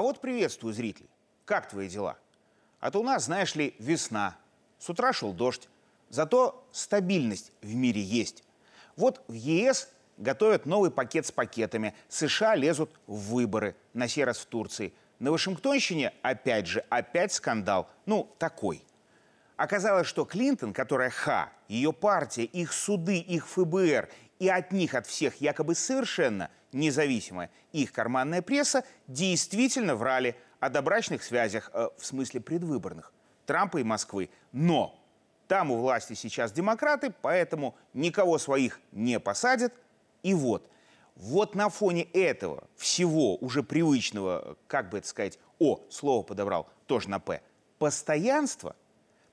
А вот приветствую зрителей. Как твои дела? А то у нас, знаешь ли, весна. С утра шел дождь. Зато стабильность в мире есть. Вот в ЕС готовят новый пакет с пакетами. США лезут в выборы, на сей раз в Турции. На Вашингтонщине, опять же, опять скандал. Ну, такой. Оказалось, что Клинтон, которая Х, ее партия, их суды, их ФБР и от них, от всех якобы совершенно независимая их карманная пресса действительно врали о добрачных связях, э, в смысле предвыборных, Трампа и Москвы. Но там у власти сейчас демократы, поэтому никого своих не посадят. И вот, вот на фоне этого всего уже привычного, как бы это сказать, о, слово подобрал, тоже на «п», постоянство –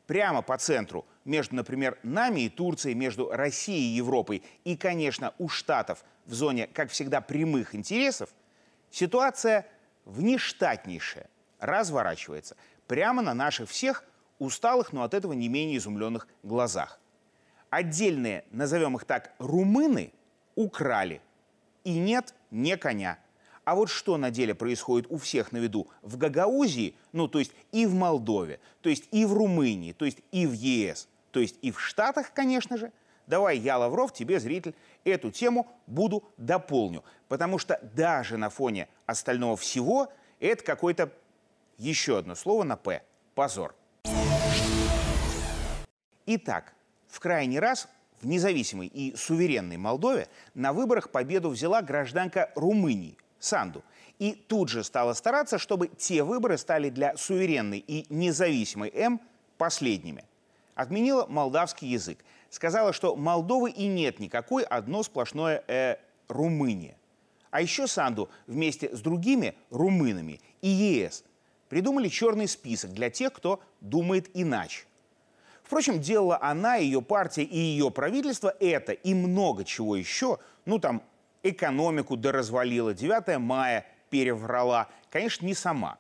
прямо по центру между, например, нами и Турцией, между Россией и Европой и, конечно, у Штатов в зоне, как всегда, прямых интересов, ситуация внештатнейшая разворачивается прямо на наших всех усталых, но от этого не менее изумленных глазах. Отдельные, назовем их так, румыны украли. И нет, не коня – а вот что на деле происходит у всех на виду в Гагаузии, ну то есть и в Молдове, то есть и в Румынии, то есть и в ЕС, то есть и в Штатах, конечно же, давай я, Лавров, тебе, зритель, эту тему буду дополню. Потому что даже на фоне остального всего это какое-то еще одно слово на «п» – позор. Итак, в крайний раз в независимой и суверенной Молдове на выборах победу взяла гражданка Румынии Санду. И тут же стала стараться, чтобы те выборы стали для суверенной и независимой М последними. Отменила молдавский язык. Сказала, что Молдовы и нет никакой, одно сплошное э, Румыния. А еще Санду вместе с другими румынами и ЕС придумали черный список для тех, кто думает иначе. Впрочем, делала она, ее партия и ее правительство это и много чего еще, ну там экономику доразвалила, 9 мая переврала. Конечно, не сама,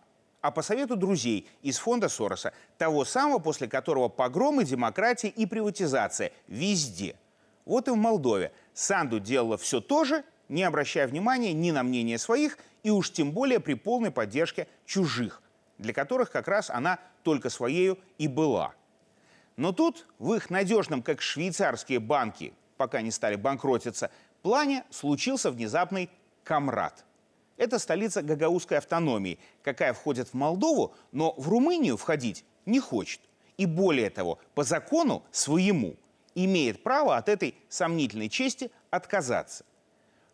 а по совету друзей из фонда Сороса, того самого, после которого погромы, демократия и приватизация везде. Вот и в Молдове Санду делала все то же, не обращая внимания ни на мнение своих, и уж тем более при полной поддержке чужих, для которых как раз она только своею и была. Но тут в их надежном, как швейцарские банки, пока не стали банкротиться, плане случился внезапный Камрад. Это столица гагаузской автономии, какая входит в Молдову, но в Румынию входить не хочет. И более того, по закону своему имеет право от этой сомнительной чести отказаться.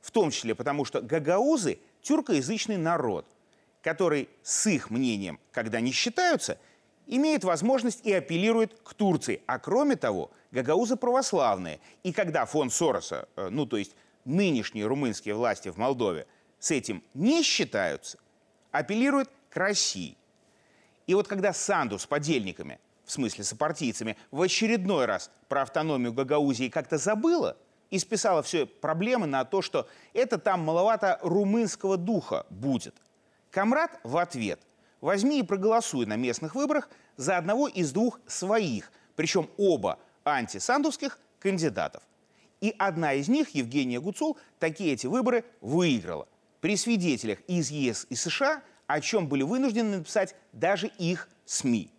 В том числе потому, что гагаузы – тюркоязычный народ, который с их мнением, когда не считаются, имеет возможность и апеллирует к Турции. А кроме того, гагаузы православные. И когда фонд Сороса, э, ну то есть нынешние румынские власти в Молдове с этим не считаются, апеллируют к России. И вот когда Санду с подельниками, в смысле сопартийцами, в очередной раз про автономию Гагаузии как-то забыла и списала все проблемы на то, что это там маловато румынского духа будет. Камрад в ответ – возьми и проголосуй на местных выборах за одного из двух своих, причем оба антисандовских кандидатов. И одна из них, Евгения Гуцул, такие эти выборы выиграла. При свидетелях из ЕС и США, о чем были вынуждены написать даже их СМИ.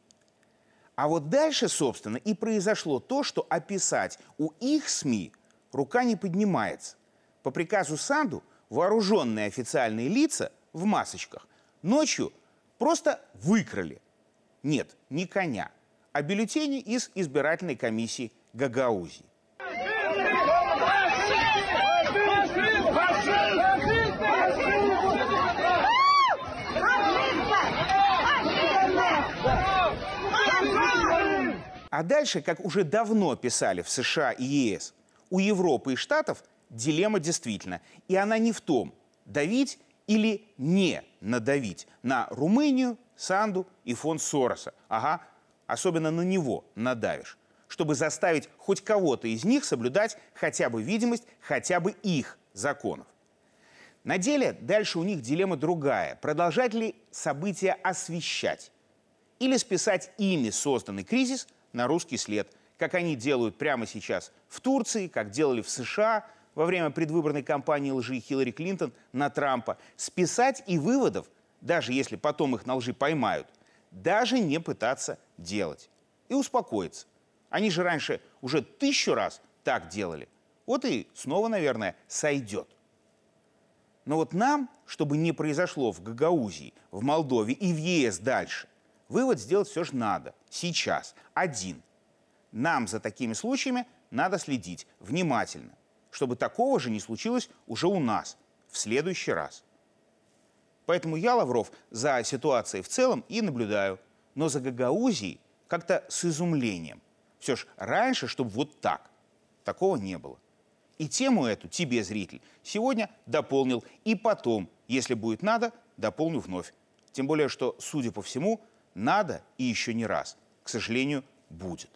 А вот дальше, собственно, и произошло то, что описать у их СМИ рука не поднимается. По приказу Санду вооруженные официальные лица в масочках ночью просто выкрали. Нет, не коня, а бюллетени из избирательной комиссии Гагаузии. А дальше, как уже давно писали в США и ЕС, у Европы и Штатов дилемма действительно. И она не в том, давить или не надавить на Румынию, Санду и фонд Сороса. Ага, особенно на него надавишь чтобы заставить хоть кого-то из них соблюдать хотя бы видимость хотя бы их законов. На деле дальше у них дилемма другая. Продолжать ли события освещать? Или списать ими созданный кризис на русский след, как они делают прямо сейчас в Турции, как делали в США во время предвыборной кампании лжи Хиллари Клинтон на Трампа. Списать и выводов даже если потом их на лжи поймают, даже не пытаться делать. И успокоиться. Они же раньше уже тысячу раз так делали. Вот и снова, наверное, сойдет. Но вот нам, чтобы не произошло в Гагаузии, в Молдове и в ЕС дальше, вывод сделать все же надо. Сейчас. Один. Нам за такими случаями надо следить внимательно, чтобы такого же не случилось уже у нас в следующий раз. Поэтому я, Лавров, за ситуацией в целом и наблюдаю, но за Гагаузией как-то с изумлением. Все ж раньше, чтобы вот так. Такого не было. И тему эту тебе, зритель, сегодня дополнил. И потом, если будет надо, дополню вновь. Тем более, что, судя по всему, надо и еще не раз. К сожалению, будет.